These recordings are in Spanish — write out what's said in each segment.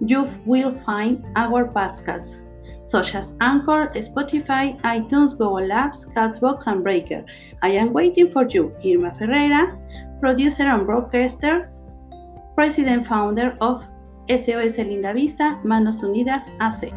you will find our podcasts such as Anchor, Spotify, iTunes, Google Apps, Castbox, and Breaker. I am waiting for you, Irma Ferreira, producer and broadcaster, president founder of SOS Linda Vista, Manos Unidas AC.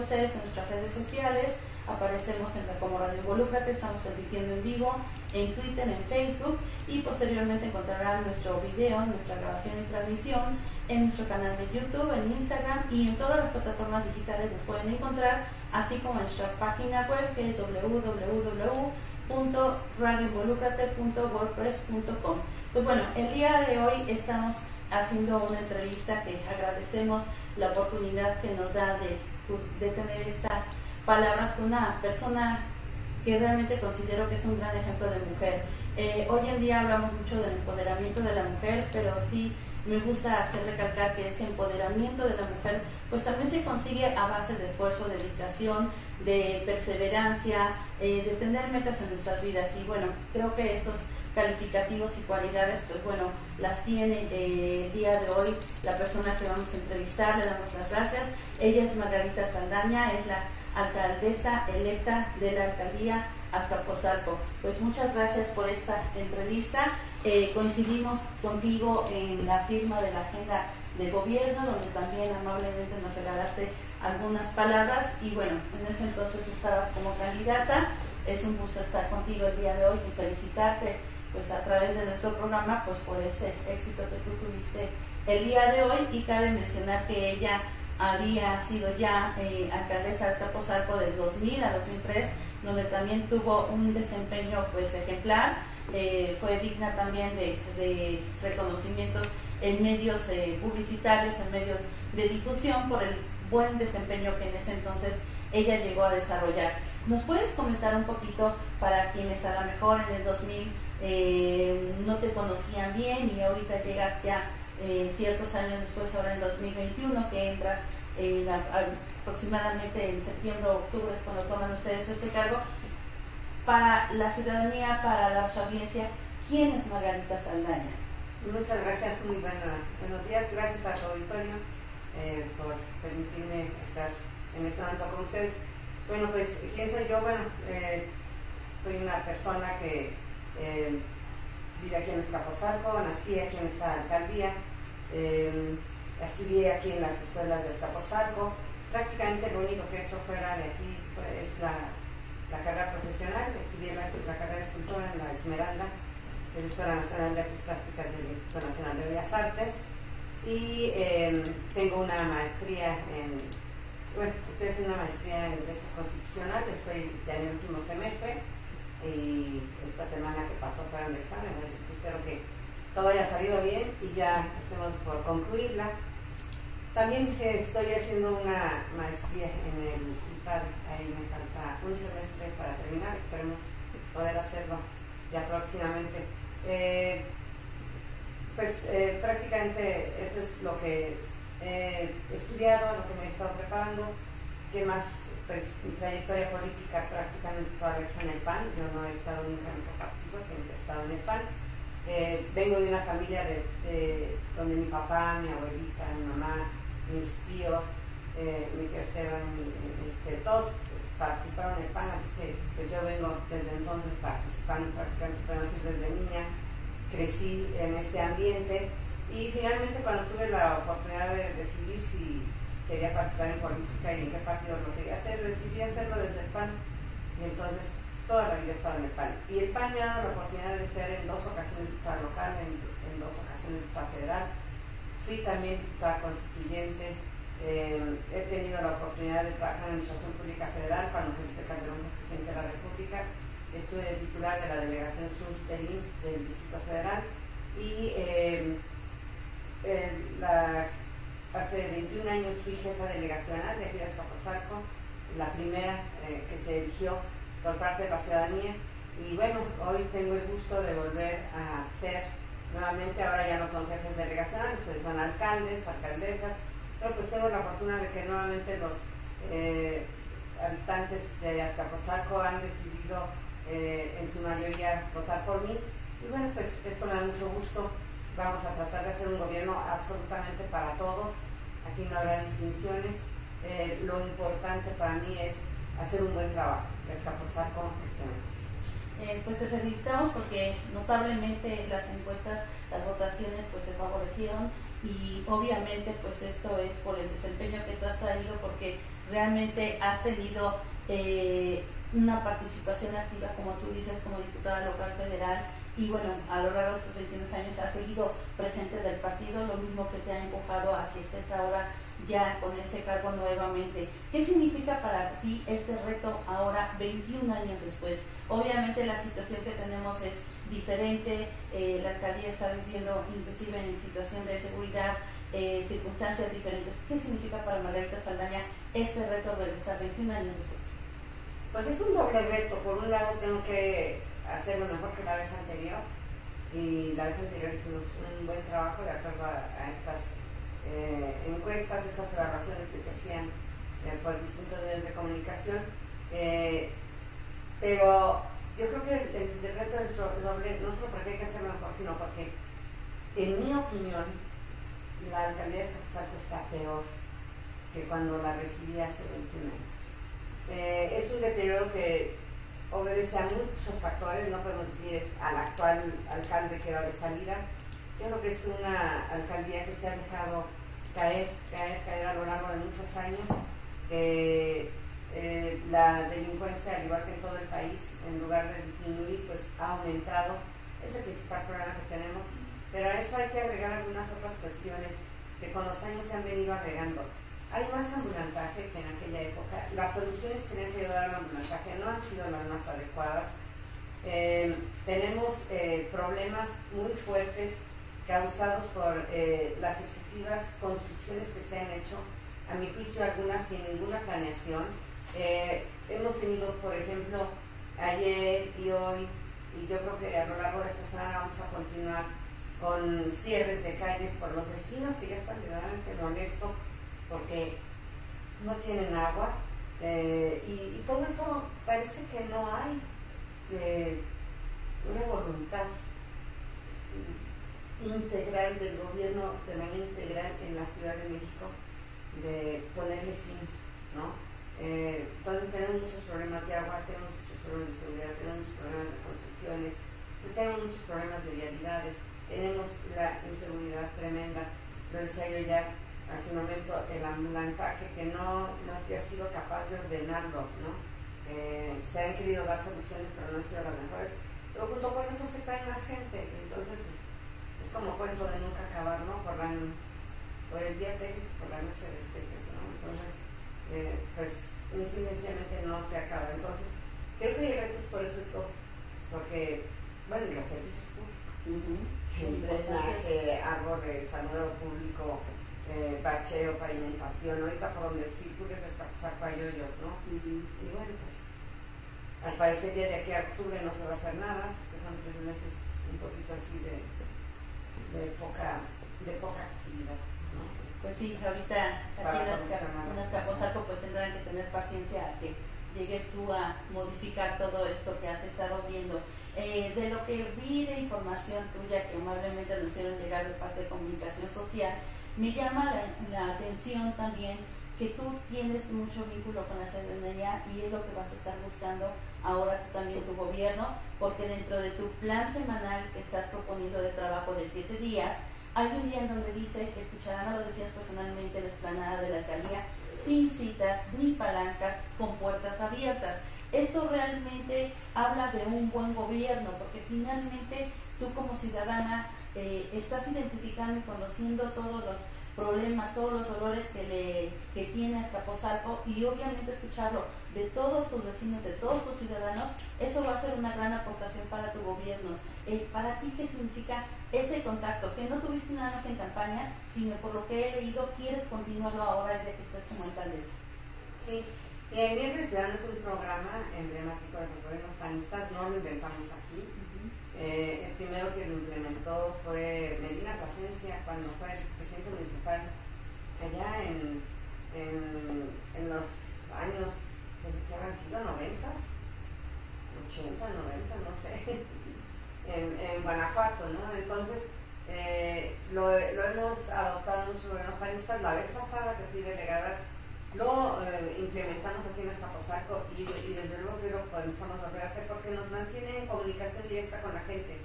Ustedes en nuestras redes sociales, aparecemos en la como Radio Involúcrate, estamos transmitiendo en vivo en Twitter, en Facebook y posteriormente encontrarán nuestro video, nuestra grabación y transmisión en nuestro canal de YouTube, en Instagram y en todas las plataformas digitales nos pueden encontrar, así como en nuestra página web que es www.radioinvolucrate.wordpress.com. Pues bueno, el día de hoy estamos haciendo una entrevista que agradecemos la oportunidad que nos da de, pues, tener estas palabras con una persona que realmente considero que es un gran ejemplo de mujer. Eh, hoy en día hablamos mucho del empoderamiento de la mujer, pero sí me gusta hacer recalcar que ese empoderamiento de la mujer pues también se consigue a base de esfuerzo, de dedicación, de perseverancia, eh, de tener metas en nuestras vidas. Y bueno, creo que estos calificativos y cualidades, pues bueno, las tiene eh, el día de hoy la persona que vamos a entrevistar, le damos las gracias. Ella es Margarita Saldaña, es la alcaldesa electa de la alcaldía Azcapotzalco. Pues muchas gracias por esta entrevista. Eh, coincidimos contigo en la firma de la agenda de gobierno, donde también amablemente nos regalaste algunas palabras y bueno, en ese entonces estabas como candidata. Es un gusto estar contigo el día de hoy y felicitarte pues a través de nuestro programa pues por ese éxito que tú tuviste el día de hoy. Y cabe mencionar que ella había sido ya eh, alcaldesa de Escaposalco del 2000 a 2003 donde también tuvo un desempeño pues ejemplar. Eh, fue digna también de, reconocimientos en medios eh, publicitarios en medios de difusión por el buen desempeño que en ese entonces ella llegó a desarrollar ¿Nos puedes comentar un poquito para quienes a lo mejor en el 2000 eh, no te conocían bien y ahorita llegas ya eh, ciertos años después, ahora en 2021, que entras aproximadamente en septiembre o octubre es cuando toman ustedes este cargo? Para la ciudadanía, para la audiencia, ¿quién es Margarita Saldaña? Muchas gracias, muy buenos días, gracias a tu auditorio eh, por permitirme estar en este momento con ustedes. Bueno, pues, ¿quién soy yo? Bueno, eh, soy una persona que eh, vive aquí en Escapotzalco, nací aquí en esta alcaldía, eh, estudié aquí en las escuelas de Escapotzalco. Prácticamente lo único que he hecho fuera de aquí es la, carrera profesional. Estudié la, carrera de escultura en la Esmeralda de la Escuela Nacional de Artes Plásticas del Instituto Nacional de Bellas Artes y tengo una maestría en, bueno, estoy haciendo una maestría en Derecho Constitucional, estoy ya en el último semestre y esta semana que pasó el examen, así que espero que todo haya salido bien y ya estemos por concluirla. También estoy haciendo una maestría en el IPAR, ahí me falta un semestre para terminar, esperemos poder hacerlo ya próximamente. Eh, pues eh, prácticamente eso es lo que he estudiado, lo que me he estado preparando. ¿Qué más? Pues mi trayectoria política prácticamente toda la he hecho en el PAN. Yo no he estado nunca en otro partido, siempre he estado en el PAN. Eh, vengo de una familia de, donde mi papá, mi abuelita, mi mamá, mis tíos, eh, mi tío Esteban, este, todos participaron en el PAN, así que pues yo vengo desde entonces participando prácticamente, desde niña, crecí en este ambiente y finalmente cuando tuve la oportunidad de decidir si quería participar en política y en qué partido lo quería hacer, decidí hacerlo desde el PAN. Y entonces toda la vida he estado en el PAN. Y el PAN me ha dado la oportunidad de ser en dos ocasiones diputada local, en, dos ocasiones diputada federal. Fui también diputada constituyente. Eh, he tenido la oportunidad de trabajar en la Administración Pública Federal cuando Felipe Calderón fue presidente de la República. Estuve de titular de la Delegación Sur del INS del Distrito Federal y eh, la Hace 21 años fui jefa delegacional de aquí de Escapotzalco, la primera eh, que se eligió por parte de la ciudadanía. Y bueno, hoy tengo el gusto de volver a ser nuevamente, ahora ya no son jefes delegacionales, son alcaldes, alcaldesas, pero pues tengo la fortuna de que nuevamente los eh, habitantes de Azcapotzalco han decidido eh, en su mayoría votar por mí. Y bueno, pues esto me da mucho gusto vamos a tratar de hacer un gobierno absolutamente para todos, aquí no habrá distinciones, eh, lo importante para mí es hacer un buen trabajo, escapuzar con gestión. Eh, pues te felicitamos porque notablemente las encuestas, las votaciones pues te favorecieron y obviamente pues esto es por el desempeño que tú has traído porque realmente has tenido eh, una participación activa como tú dices como diputada local federal y bueno, a lo largo de estos 21 años ha seguido presente del partido, lo mismo que te ha empujado a que estés ahora ya con este cargo nuevamente. ¿Qué significa para ti este reto ahora, 21 años después? Obviamente la situación que tenemos es diferente, eh, la alcaldía está viviendo inclusive en situación de seguridad, eh, circunstancias diferentes. ¿Qué significa para Margarita Saldaña este reto regresar 21 años después? Pues es un doble reto. Por un lado tengo que hacerlo mejor que la vez anterior y la vez anterior hicimos un buen trabajo de acuerdo a, estas eh, encuestas, estas evaluaciones que se hacían eh, por distintos medios de comunicación. Eh, pero yo creo que el, el, reto es doble, no solo porque hay que hacerlo mejor, sino porque, en mi opinión, la alcaldía de Escapuzalco está peor que cuando la recibí hace 21 años. es un deterioro que obedece a muchos factores, no podemos decir es al actual alcalde que va de salida. Yo creo que es una alcaldía que se ha dejado caer, caer, caer a lo largo de muchos años. Eh, la delincuencia, al igual que en todo el país, en lugar de disminuir, pues ha aumentado. Es el principal problema que tenemos. Pero a eso hay que agregar algunas otras cuestiones que con los años se han venido agregando hay más ambulantaje que en aquella época. Las soluciones que han querido dar al ambulantaje no han sido las más adecuadas. Eh, tenemos eh, problemas muy fuertes causados por eh, las excesivas construcciones que se han hecho, a mi juicio algunas sin ninguna planeación. hemos tenido, por ejemplo, ayer y hoy, y yo creo que a lo largo de esta semana vamos a continuar con cierres de calles por los vecinos que ya están verdaderamente molestos porque no tienen agua eh, y, todo eso parece que no hay eh, una voluntad integral del gobierno de manera integral en la Ciudad de México de ponerle fin, ¿no? Eh, entonces tenemos muchos problemas de agua, tenemos muchos problemas de seguridad, tenemos tenemos muchos problemas de vialidades, tenemos la inseguridad tremenda, lo decía yo ya hace un momento, el ambulantaje que no, no ha sido capaz de ordenarlos, ¿no? Eh, se han querido dar soluciones, pero no han sido las mejores. Pero junto con eso se cae más gente, entonces pues, es como cuento de nunca acabar, ¿no? Por, la, por el día Tejes y por la noche de Tejes, ¿no? Entonces, eh, pues sencillamente no se acaba. Entonces, creo que hay retos por eso, porque, bueno, los servicios públicos, el drenaje, árboles, salud público, eh, bacheo, pavimentación, ahorita por donde circules es saco yoyos, ¿no? Y bueno, pues al parecer ya de aquí a octubre no se va a hacer nada, es que son tres meses un poquito así de, de poca, de poca actividad. ¿no? Pues sí, ahorita aquí en Azcapotzalco pues tendrán que tener paciencia a que llegues tú a modificar todo esto que has estado viendo. Eh, de lo que vi de información tuya que amablemente nos hicieron llegar de parte de comunicación social, me llama la, atención también que tú tienes mucho vínculo con la ciudadanía y es lo que vas a estar buscando ahora también tu gobierno, porque dentro de tu plan semanal que estás proponiendo de trabajo de siete días, hay un día en donde dice que escucharán a los vecinos personalmente en la explanada de la alcaldía sin citas ni palancas, con puertas abiertas. Esto realmente habla de un buen gobierno, porque finalmente tú como ciudadana eh, estás identificando y conociendo todos los problemas, todos los dolores que, le, que tiene Azcapotzalco y obviamente escucharlo de todos tus vecinos, de todos tus ciudadanos, eso va a ser una gran aportación para tu gobierno. Eh, para ti, ¿qué significa ese contacto? Que no tuviste nada más en campaña, sino por lo que he leído, quieres continuarlo ahora ya que estás como alcaldesa. Sí, el Viernes Ciudadano es un programa emblemático de los gobiernos panistas, no lo inventamos aquí eh, el primero que lo implementó fue Medina Plasencia cuando fue presidente municipal allá en, en, los años que habrán sido 90, 80, 90, no sé, en, en Guanajuato, ¿no? Entonces, eh, lo, hemos adoptado muchos gobiernos panistas. La vez pasada que fui delegada implementamos aquí en Escapotzalco y, y, desde luego que lo pensamos volver a hacer porque nos mantiene en comunicación directa con la gente.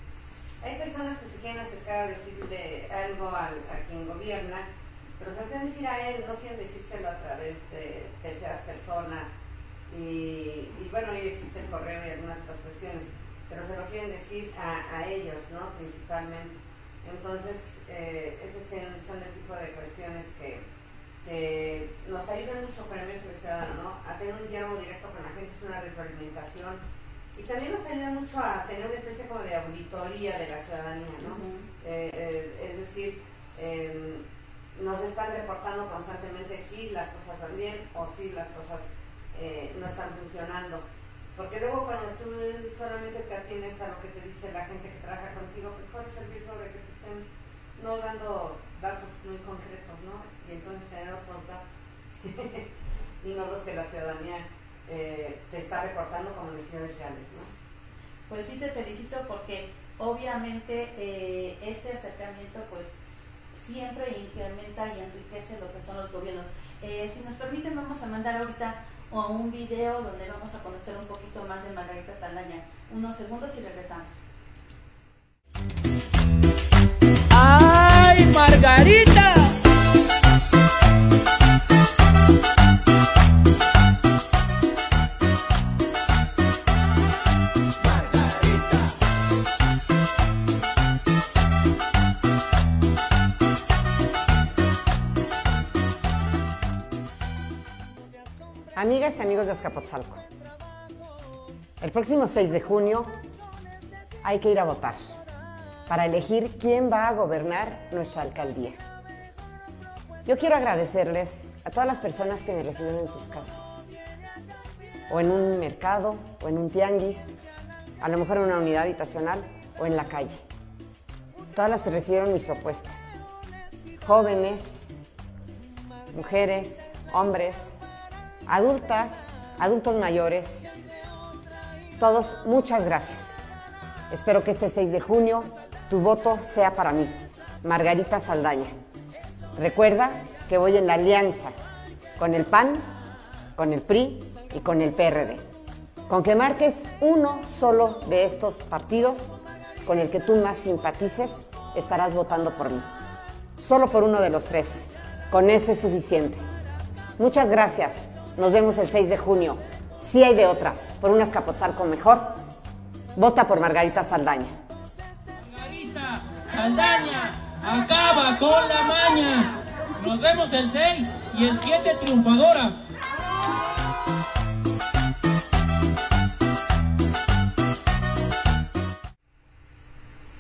Hay personas que se quieren acercar a decirle algo a quien gobierna, pero se pueden decir a él, no quieren decírselo a través de terceras personas. Y, bueno, ahí existe el correo y algunas otras cuestiones, pero se lo quieren decir a, ellos, ¿no? Principalmente. Entonces, eh, esos son el tipo de cuestiones que, que nos ayuda mucho con el ciudadano a tener un diálogo directo con la gente, es una retroalimentación y también nos ayuda mucho a tener una especie como de auditoría de la ciudadanía, ¿no? Eh, eh, es decir, em, nos están reportando constantemente si las cosas van bien o si las cosas eh, no están funcionando. Porque luego cuando tú solamente te atienes a lo que te dice la gente que trabaja contigo, pues cuál es el riesgo de que te estén no dando datos muy concretos, ¿no? Y entonces tener otros datos y no los que la ciudadanía eh, te está reportando como necesidades reales, ¿no? Pues sí te felicito porque obviamente eh, este acercamiento pues siempre incrementa y enriquece lo que son los gobiernos. Eh, si nos permiten vamos a mandar ahorita un video donde vamos a conocer un poquito más de Margarita Saldaña. Unos segundos y regresamos. ¡Ay, Margarita! Amigas y amigos de Azcapotzalco, el próximo 6 de junio hay que ir a votar para elegir quién va a gobernar nuestra alcaldía. Yo quiero agradecerles a todas las personas que me recibieron en sus casas, o en un mercado, o en un tianguis, a lo mejor en una unidad habitacional o en la calle. Todas las que recibieron mis propuestas. Jóvenes, mujeres, hombres, adultas, adultos mayores, todos muchas gracias. Espero que este 6 de junio tu voto sea para mí, Margarita Saldaña. Recuerda que voy en la alianza con el PAN, con el PRI y con el PRD. Con que marques uno solo de estos partidos, con el que tú más simpatices, estarás votando por mí. Solo por uno de los tres. Con eso es suficiente. Muchas gracias. Nos vemos el 6 de junio. Si hay de otra, por un Azcapotzalco mejor. Vota por Margarita Saldaña. Margarita Saldaña acaba con la maña. Nos vemos el 6 y el 7 triunfadora.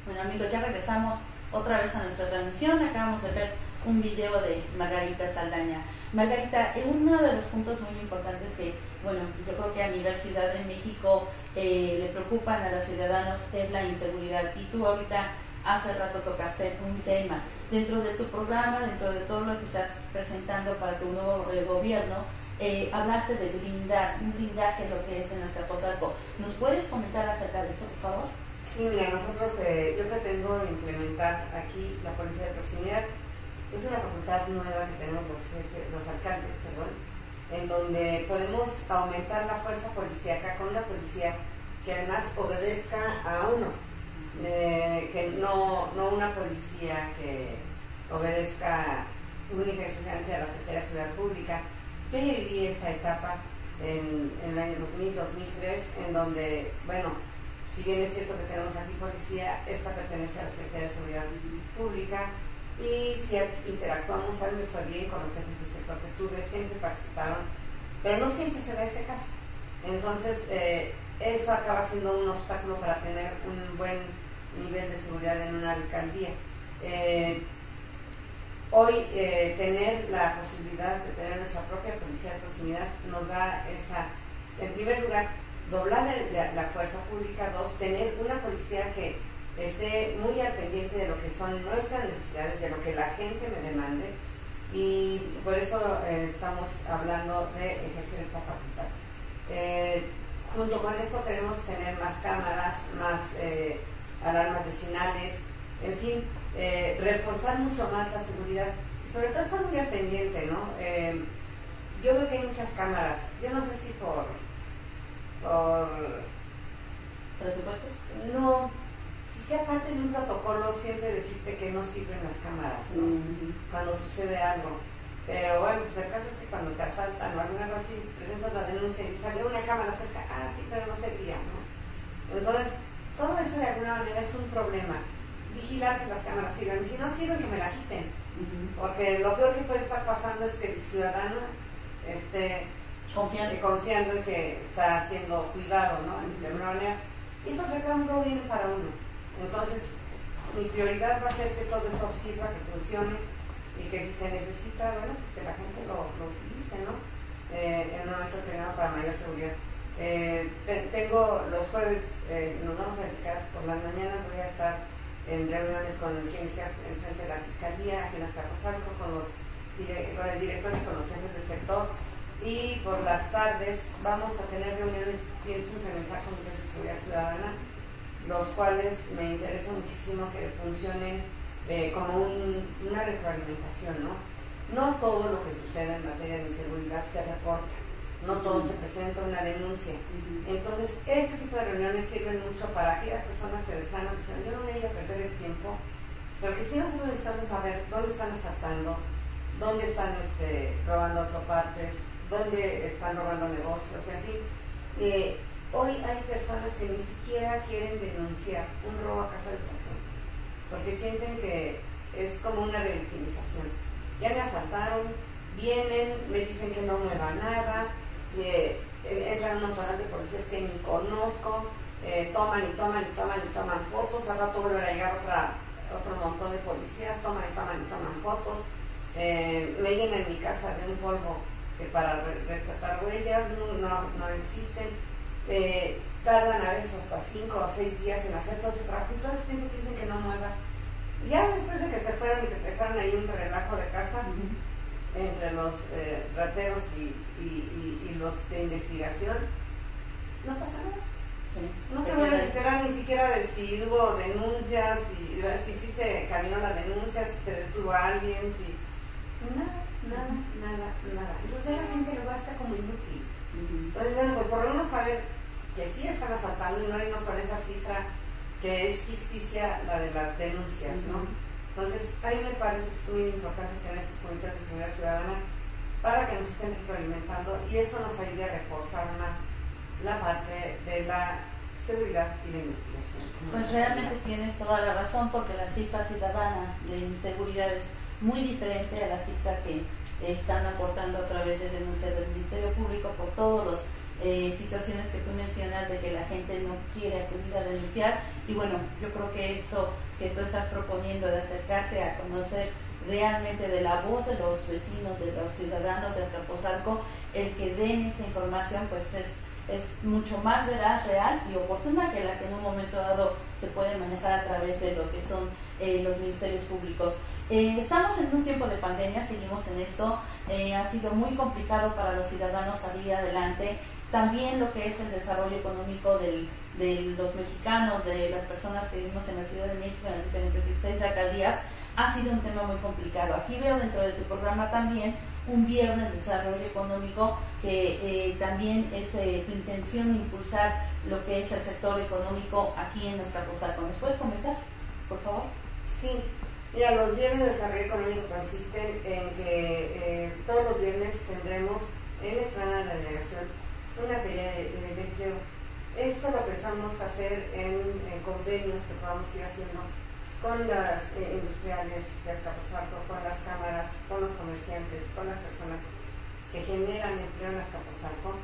Bueno amigos, ya regresamos otra vez a nuestra transmisión. Acabamos de ver un video de Margarita Saldaña. Margarita, uno de los puntos muy importantes que, bueno, yo creo que a nivel Ciudad de México eh, le preocupan a los ciudadanos es la inseguridad. Y tú ahorita hace rato tocaste un tema. Dentro de tu programa, dentro de todo lo que estás presentando para tu nuevo eh, gobierno, eh, hablaste de blindar, un blindaje lo que es en Azcapotzalco. ¿Nos puedes comentar acerca de eso, por favor? Sí, mira, nosotros, eh, yo pretendo implementar aquí la policía de proximidad. Es una facultad nueva que tenemos los, alcaldes, perdón, en donde podemos aumentar la fuerza policíaca con una policía que además obedezca a uno eh, que no, no una policía que obedezca única y a la Secretaría de Ciudad Pública. Yo viví esa etapa en, en el año 2000-2003, en donde, bueno, si bien es cierto que tenemos aquí policía, esta pertenece a la Secretaría de Seguridad Pública y si interactuamos, a mí me fue bien con los jefes de sector que tuve, siempre participaron, pero no siempre se da ese caso. Entonces, eh, eso acaba siendo un obstáculo para tener un buen nivel de seguridad en una alcaldía. Eh, hoy eh, tener la posibilidad de tener nuestra propia policía de proximidad nos da esa, en primer lugar, doblar la, fuerza pública, dos, tener una policía que esté muy al pendiente de lo que son nuestras necesidades, de lo que la gente me demande, y por eso eh, estamos hablando de ejercer esta facultad. junto con esto queremos tener más cámaras, más alarmas vecinales, en fin, eh, reforzar mucho más la seguridad. Y sobre todo estar muy al pendiente, ¿no? Eh, yo veo que hay muchas cámaras, yo no sé si por, por presupuestos, no, sea parte de un protocolo siempre decirte que no sirven las cámaras, ¿no? Cuando sucede algo. Pero bueno, pues el caso es que cuando te asaltan o alguna cosa así, presentas la denuncia y salió una cámara cerca, ah, sí, pero no servía, ¿no? Entonces, todo eso de alguna manera es un problema. Vigilar que las cámaras sirvan. Y si no sirven, que me la quiten. Porque lo peor que puede estar pasando es que el ciudadano esté confiando, confiando en que está siendo cuidado, ¿no? De alguna manera. Y eso será un bien para uno. Entonces, mi prioridad va a ser que todo esto sirva, que funcione y que si se necesita, bueno, pues que la gente lo, utilice, ¿no? Eh, en un momento determinado para mayor seguridad. Eh, tengo los jueves, eh, nos vamos a dedicar por las mañanas, voy a estar en reuniones con quien esté en frente de la fiscalía, aquí en Azcapotzalco, con, los, con el director y con los jefes de sector. Y por las tardes vamos a tener reuniones, pienso implementar comités de seguridad ciudadana, los cuales me interesa muchísimo que funcionen eh, como una retroalimentación, ¿no? No todo lo que sucede en materia de inseguridad se reporta no todo se presenta una denuncia. Entonces, este tipo de reuniones sirven mucho para aquellas personas que de plano yo no voy a ir a perder el tiempo, porque si nosotros necesitamos saber dónde están asaltando, dónde están este, robando autopartes, dónde están robando negocios, en fin. Eh, hoy hay personas que ni siquiera quieren denunciar un robo a casa de habitación, porque sienten que es como una revictimización. Ya me asaltaron, vienen, me dicen que no mueva nada, eh, entran un montón de policías que ni conozco, eh, toman y toman y toman y toman fotos, al rato vuelve a llegar otra, otro montón de policías, toman y toman y toman fotos, eh, me llenan mi casa de un polvo que para rescatar huellas no, no, existen, tardan a veces hasta 5 o 6 días en hacer todo ese trabajo y todo ese tiempo dicen que no muevas. Ya después de que se fueron y que te dejaron ahí un relajo de casa, entre los eh, rateros y, los de investigación, no pasa nada. no te van a enterar ni siquiera de si hubo denuncias, si, si, se caminó la denuncia, si se detuvo a alguien, si... Nada, nada, nada, nada. Entonces la gente lo basta como inútil. Entonces, bueno, pues por lo menos saber que sí están asaltando y no irnos con esa cifra que es ficticia la de las denuncias, ¿no? Entonces, a mí me parece que es muy importante tener estos comités de seguridad ciudadana para que nos estén retroalimentando y eso nos ayude a reforzar más la parte de la seguridad y la investigación. Pues realmente tienes toda la razón porque la cifra ciudadana de inseguridad es muy diferente a la cifra que están aportando a través de denuncias del Ministerio Público por todas las eh, situaciones que tú mencionas de que la gente no quiere acudir a denunciar. Y bueno, yo creo que esto que tú estás proponiendo de acercarte a conocer realmente de la voz de los vecinos, de los ciudadanos de Azcapotzalco, el que den esa información pues es, es mucho más veraz, real y oportuna que la que en un momento dado se puede manejar a través de lo que son eh, los ministerios públicos. Eh, estamos en un tiempo de pandemia, seguimos en esto, eh, ha sido muy complicado para los ciudadanos salir adelante, también lo que es el desarrollo económico de los mexicanos, de las personas que vivimos en la Ciudad de México, en las diferentes 16 alcaldías, ha sido un tema muy complicado. Aquí veo dentro de tu programa también un viernes de desarrollo económico que eh, también es eh, intención impulsar lo que es el sector económico aquí en Azcapotzalco. ¿Nos puedes comentar, por favor? Sí, mira, los viernes de desarrollo económico consisten en que eh, todos los viernes tendremos en la esplanada de la delegación una feria de, empleo. Esto lo pensamos hacer en, convenios que podamos ir haciendo con las eh, industriales de Azcapotzalco, con las cámaras, con los comerciantes, con las personas que generan empleo en Azcapotzalco.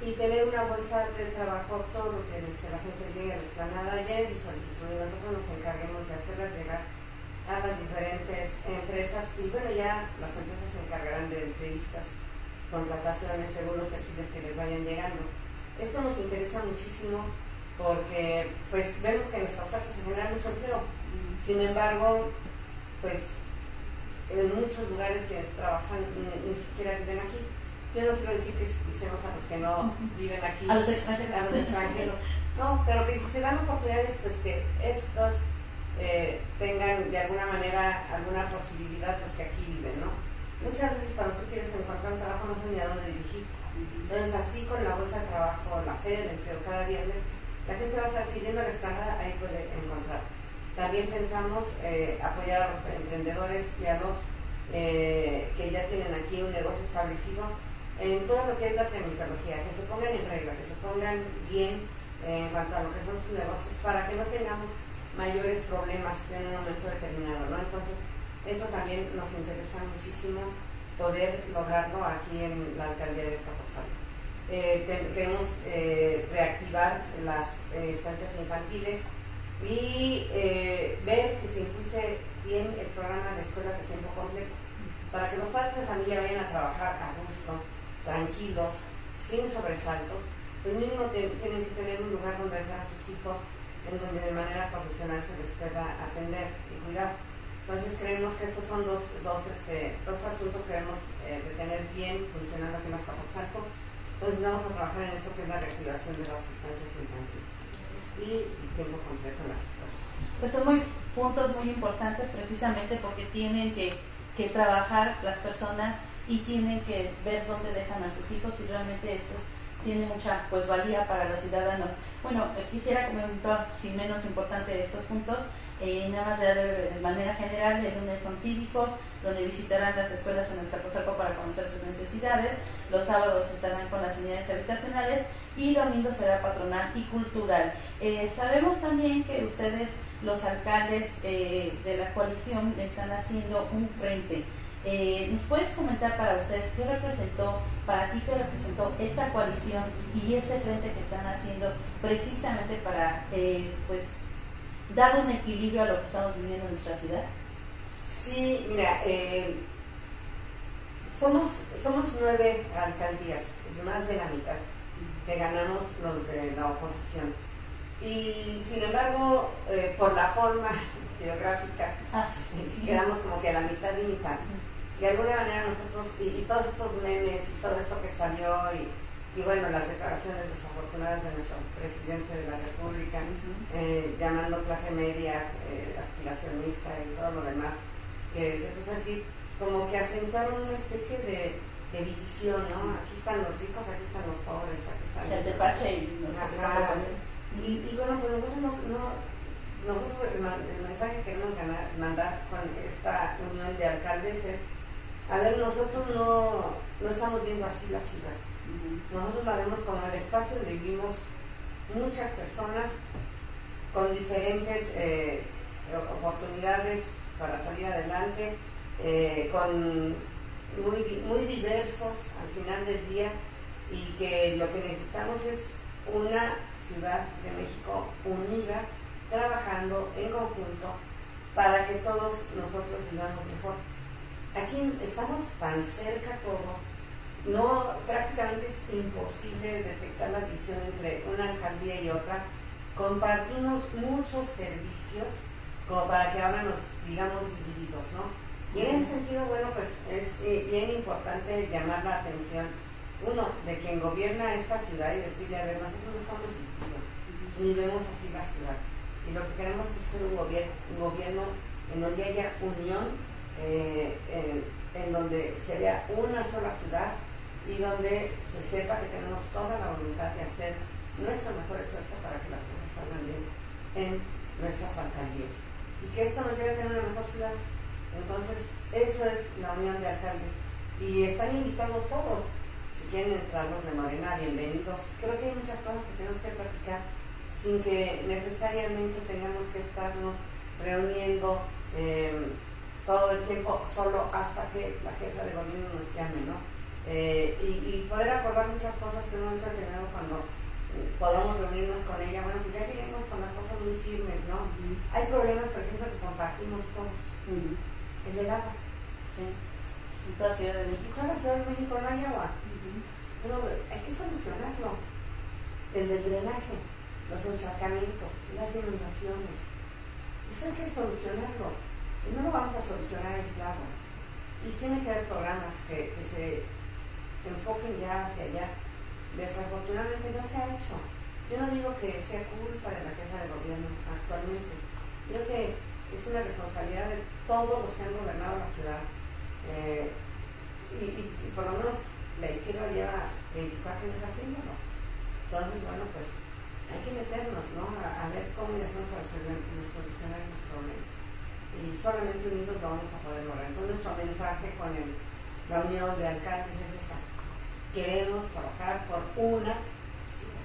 Y tener una bolsa de trabajo todos los que la gente llegue a la esplanada, llene su solicitud y nosotros nos encarguemos de hacerlas llegar a las diferentes empresas. Y bueno, ya las empresas se encargarán de entrevistas contrataciones según los perfiles que les vayan llegando. Esto nos interesa muchísimo porque pues vemos que en nuestra se genera mucho empleo. Sin embargo, pues en muchos lugares que trabajan ni, siquiera viven aquí. Yo no quiero decir que expulsemos a los que no viven aquí, a los extranjeros, no, pero que si se dan oportunidades, pues que estos eh, tengan de alguna manera alguna posibilidad los que aquí viven, ¿no? Muchas veces cuando tú quieres encontrar un trabajo no sabes ni a dónde dirigir. Entonces así con la bolsa de trabajo, la fe del empleo cada viernes, la gente va a estar pidiendo la esplanada, ahí puede encontrar. También pensamos eh, apoyar a los emprendedores y a los eh, que ya tienen aquí un negocio establecido en todo lo que es la tramitología, que se pongan en regla, que se pongan bien eh, en cuanto a lo que son sus negocios, para que no tengamos mayores problemas en un momento determinado, ¿no? Entonces, eso también nos interesa muchísimo poder lograrlo aquí en la alcaldía de Escapotzalco. Eh, queremos eh, reactivar las eh, estancias infantiles y ver que se impulse bien el programa de escuelas de tiempo completo para que los padres de familia vayan a trabajar a gusto, tranquilos, sin sobresaltos, pues mínimo tienen que tener un lugar donde dejar a sus hijos en donde de manera profesional se les pueda atender y cuidar. Entonces creemos que estos son dos, dos, este, dos asuntos que debemos eh, de tener bien funcionando aquí en Azcapotzalco. Entonces vamos a trabajar en esto que es la reactivación de las distancias infantiles y tiempo completo en las escuelas. Pues son muy, puntos muy importantes precisamente porque tienen que, que trabajar las personas y tienen que ver dónde dejan a sus hijos y realmente eso tiene mucha pues valía para los ciudadanos. Bueno, quisiera comentar, sin menos importante estos puntos, eh, nada más de, de, manera general, el lunes son cívicos, donde visitarán las escuelas en Escaposalco para conocer sus necesidades. Los sábados estarán con las unidades habitacionales y domingo será patronal y cultural. Eh, sabemos también que ustedes, los alcaldes eh, de la coalición, están haciendo un frente. ¿Nos puedes comentar para ustedes qué representó, para ti qué representó esta coalición y este frente que están haciendo precisamente para pues dar un equilibrio a lo que estamos viviendo en nuestra ciudad? Sí, mira, eh, somos, somos nueve alcaldías, es más de la mitad, que ganamos los de la oposición. Y sin embargo, eh, por la forma geográfica, ah, quedamos como que a la mitad y mitad. De alguna manera nosotros, y, y todos estos memes y todo esto que salió y y bueno, las declaraciones desafortunadas de nuestro presidente de la República, eh, llamando clase media eh, aspiracionista y todo lo demás, que se puso así, como que acentuaron una especie de, división, ¿no? Aquí están los ricos, aquí están los pobres, aquí están los... y, y bueno, pues nosotros no, nosotros el, mensaje que queremos mandar con esta unión de alcaldes es, a ver, nosotros no, no estamos viendo así la ciudad. Nosotros la vemos como el espacio donde vivimos muchas personas con diferentes eh, oportunidades para salir adelante, eh, con muy, muy diversos al final del día y que lo que necesitamos es una ciudad de México unida, trabajando en conjunto para que todos nosotros vivamos mejor. Aquí estamos tan cerca todos, no prácticamente es imposible detectar la visión entre una alcaldía y otra. Compartimos muchos servicios como para que ahora nos digamos divididos, ¿no? Y en ese sentido, bueno, pues es eh, bien importante llamar la atención, uno, de quien gobierna esta ciudad y decirle, a ver, nosotros no estamos divididos, ni vemos así la ciudad. Y lo que queremos es ser un, gobierno, un gobierno en donde haya unión, eh, en, donde se vea una sola ciudad y donde se sepa que tenemos toda la voluntad de hacer nuestro mejor esfuerzo para que las cosas salgan bien en nuestras alcaldías y que esto nos lleve a tener una mejor ciudad. Entonces, eso es la unión de alcaldes. Y están invitados todos. Si quieren entrar los de Morena, bienvenidos. Creo que hay muchas cosas que tenemos que platicar sin que necesariamente tengamos que estarnos reuniendo em, todo el tiempo solo hasta que la jefa de gobierno nos llame, ¿no? Eh, y, poder acordar muchas cosas que en un momento determinado cuando podamos reunirnos con ella, bueno, pues ya lleguemos con las cosas muy firmes, ¿no? Hay problemas, por ejemplo, que compartimos todos. El de agua. Sí. En toda Ciudad de México. En Ciudad de México no hay agua. Pero hay que solucionarlo. El del drenaje, los encharcamientos, las inundaciones. Eso hay que solucionarlo. No lo vamos a solucionar aislados. Y tiene que haber programas que, que se enfoquen ya hacia allá Desafortunadamente no se ha hecho. Yo no digo que sea culpa de la jefa de gobierno actualmente. Creo que es una responsabilidad de todos los que han gobernado la ciudad. Eh, y, por lo menos la izquierda lleva 24 años haciéndolo. Entonces, bueno, pues hay que meternos, ¿no? A, ver cómo le hacemos para solucionar esos problemas. Y solamente unidos lo vamos a poder lograr. Entonces, nuestro mensaje con el, la unión de alcaldes es esa queremos trabajar por una ciudad.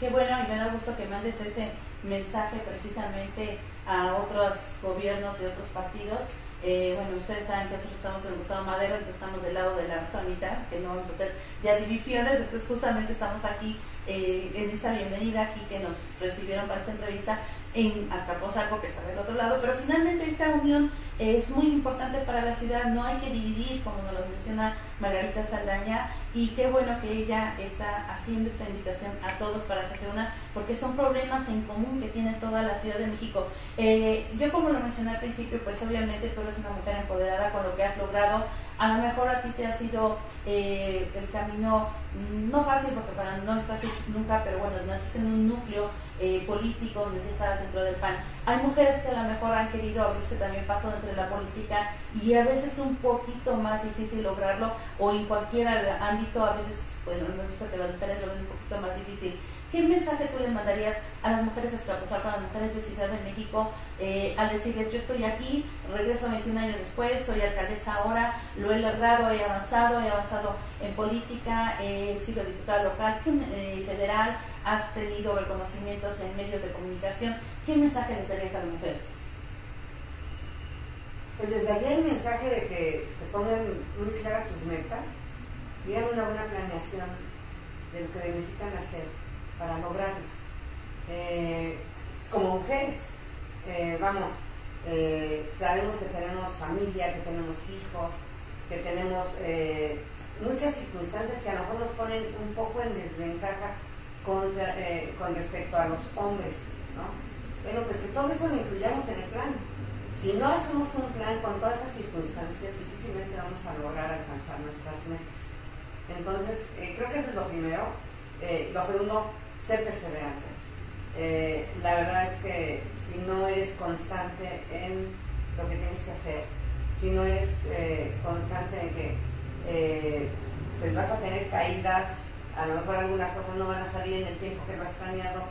Qué bueno y me da gusto que mandes ese mensaje precisamente a otros gobiernos de otros partidos. Eh, bueno, ustedes saben que nosotros estamos en Gustavo Madero, entonces estamos del lado de la otra que no vamos a hacer ya divisiones, entonces justamente estamos aquí eh, en esta bienvenida aquí que nos recibieron para esta entrevista en Azcapotzalco, que está del otro lado, pero finalmente esta unión es muy importante para la ciudad, no hay que dividir, como nos lo menciona Margarita Saldaña, y qué bueno que ella está haciendo esta invitación a todos para que se unan, porque son problemas en común que tiene toda la Ciudad de México. Eh, yo como lo mencioné al principio, pues obviamente tú eres una mujer empoderada con lo que has logrado, a lo mejor a ti te ha sido eh, el camino mm, no fácil, porque para no es fácil nunca, pero bueno, naciste en un núcleo eh, político donde estabas dentro del PAN. Hay mujeres que a lo mejor han querido abrirse también paso dentro de la política y a veces es un poquito más difícil lograrlo o en cualquier ámbito, a veces, bueno, nos gusta que las mujeres lo ven un poquito más difícil. ¿Qué mensaje tú le mandarías a las mujeres a a las mujeres de Ciudad de México, eh, al decirles, yo estoy aquí, regreso 21 años después, soy alcaldesa ahora, lo he logrado, he avanzado, he avanzado en política, he sido diputada local, eh, federal, has tenido reconocimientos en medios de comunicación, ¿qué mensaje les darías a las mujeres? Pues les daría el mensaje de que se pongan muy claras sus metas, digan una buena planeación de lo que necesitan hacer para lograrlas. Eh, como mujeres, eh, vamos, eh, sabemos que tenemos familia, que tenemos hijos, que tenemos muchas circunstancias que a lo mejor nos ponen un poco en desventaja contra, con respecto a los hombres, ¿no? Bueno, pues que todo eso lo incluyamos en el plan. Si no hacemos un plan con todas esas circunstancias, difícilmente vamos a lograr alcanzar nuestras metas. Entonces, creo que eso es lo primero. lo segundo, ser perseverantes. Eh, la verdad es que si no eres constante en lo que tienes que hacer, si no eres eh, constante en que eh, pues vas a tener caídas, a lo mejor algunas cosas no van a salir en el tiempo que lo has planeado,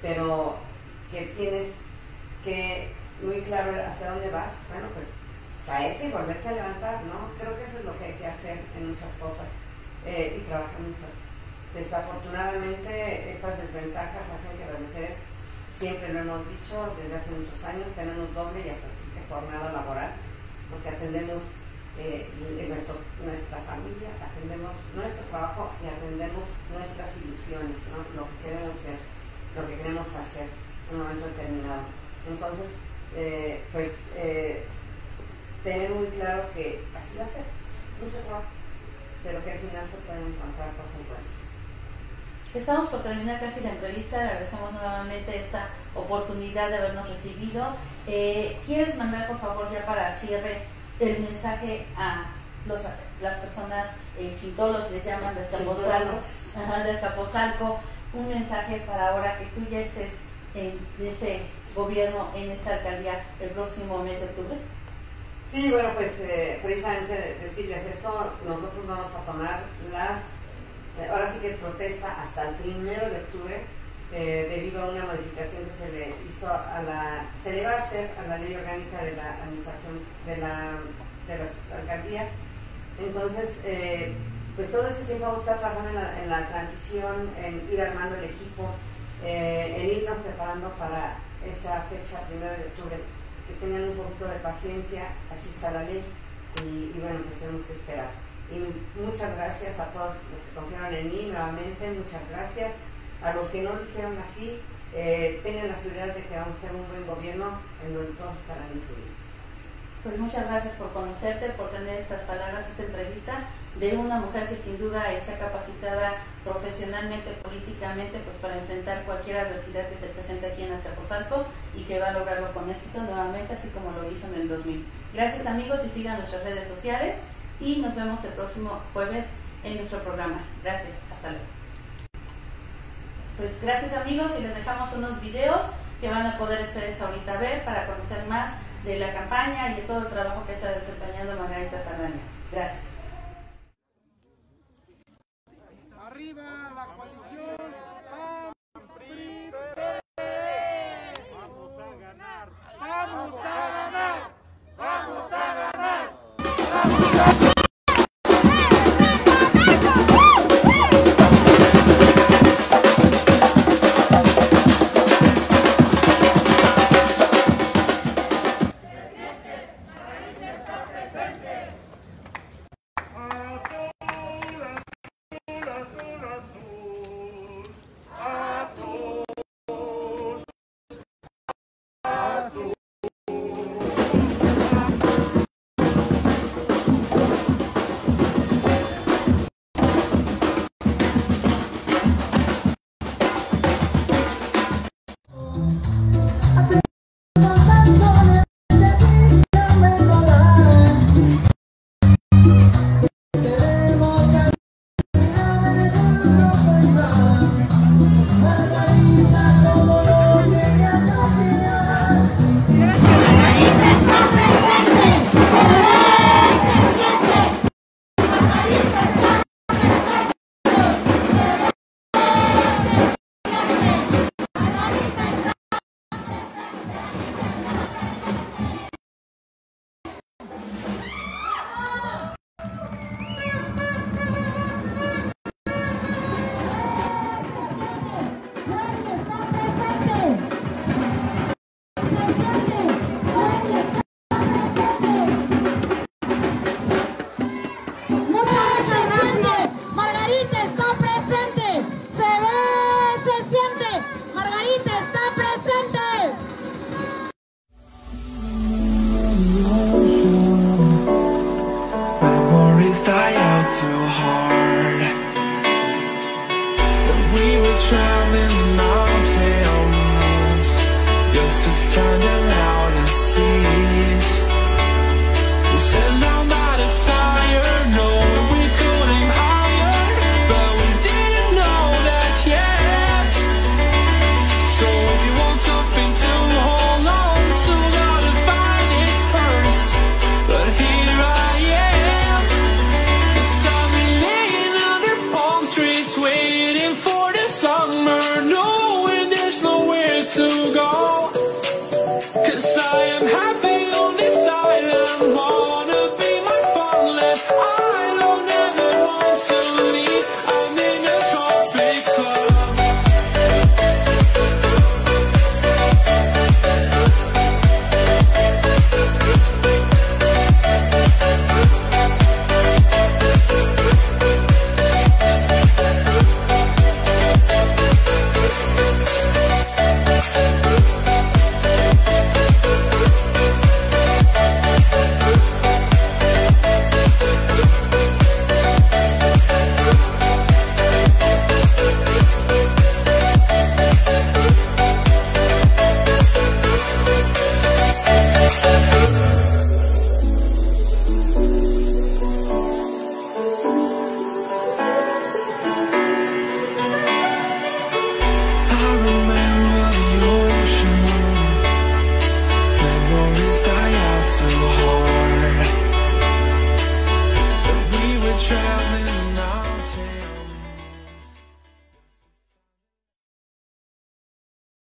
pero que tienes que muy claro hacia dónde vas, bueno, pues caerte y volverte a levantar, ¿no? Creo que eso es lo que hay que hacer en muchas cosas eh, y trabajar muy. Desafortunadamente, estas desventajas hacen que las mujeres, siempre lo hemos dicho desde hace muchos años, tenemos doble y hasta triple jornada laboral, porque atendemos eh, nuestro, nuestra familia, atendemos nuestro trabajo y atendemos nuestras ilusiones, ¿no? lo que queremos ser, lo que queremos hacer en un momento determinado. Entonces, eh, pues eh, tener muy claro que así va a ser, mucho trabajo, pero que al final se pueden encontrar cosas buenas. Estamos por terminar casi la entrevista, agradecemos nuevamente esta oportunidad de habernos recibido. ¿Quieres mandar por favor ya para cierre el mensaje a los, las personas eh, chintolos, les llaman de Escapozalco, de un mensaje para ahora que tú ya estés en este gobierno, en esta alcaldía el próximo mes de octubre? Sí, bueno, pues eh, precisamente decirles eso, nosotros vamos a tomar las, eh, ahora sí que protesta hasta el primero de octubre, eh, debido a una modificación que se le hizo a la, se le va a hacer a la ley orgánica de la administración de, la, de las alcaldías. Entonces, eh, pues todo ese tiempo vamos a estar trabajando en la, transición, en ir armando el equipo, eh, en irnos preparando para esa fecha, primero de octubre, que tengan un poquito de paciencia, así está la ley, y, y bueno, pues tenemos que esperar. Y muchas gracias a todos los que confiaron en mí nuevamente, muchas gracias a los que no lo hicieron así, eh, tengan la seguridad de que vamos a ser un buen gobierno en donde todos estarán incluidos. Pues muchas gracias por conocerte, por tener estas palabras, esta entrevista de una mujer que sin duda está capacitada profesionalmente, políticamente, pues para enfrentar cualquier adversidad que se presente aquí en Azcapotzalco y que va a lograrlo con éxito nuevamente, así como lo hizo en el 2000. Gracias amigos y sigan nuestras redes sociales y nos vemos el próximo jueves en nuestro programa. Gracias, hasta luego. Pues gracias amigos y les dejamos unos videos que van a poder ustedes ahorita ver para conocer más de la campaña y de todo el trabajo que está desempeñando Margarita Saldaña. Gracias.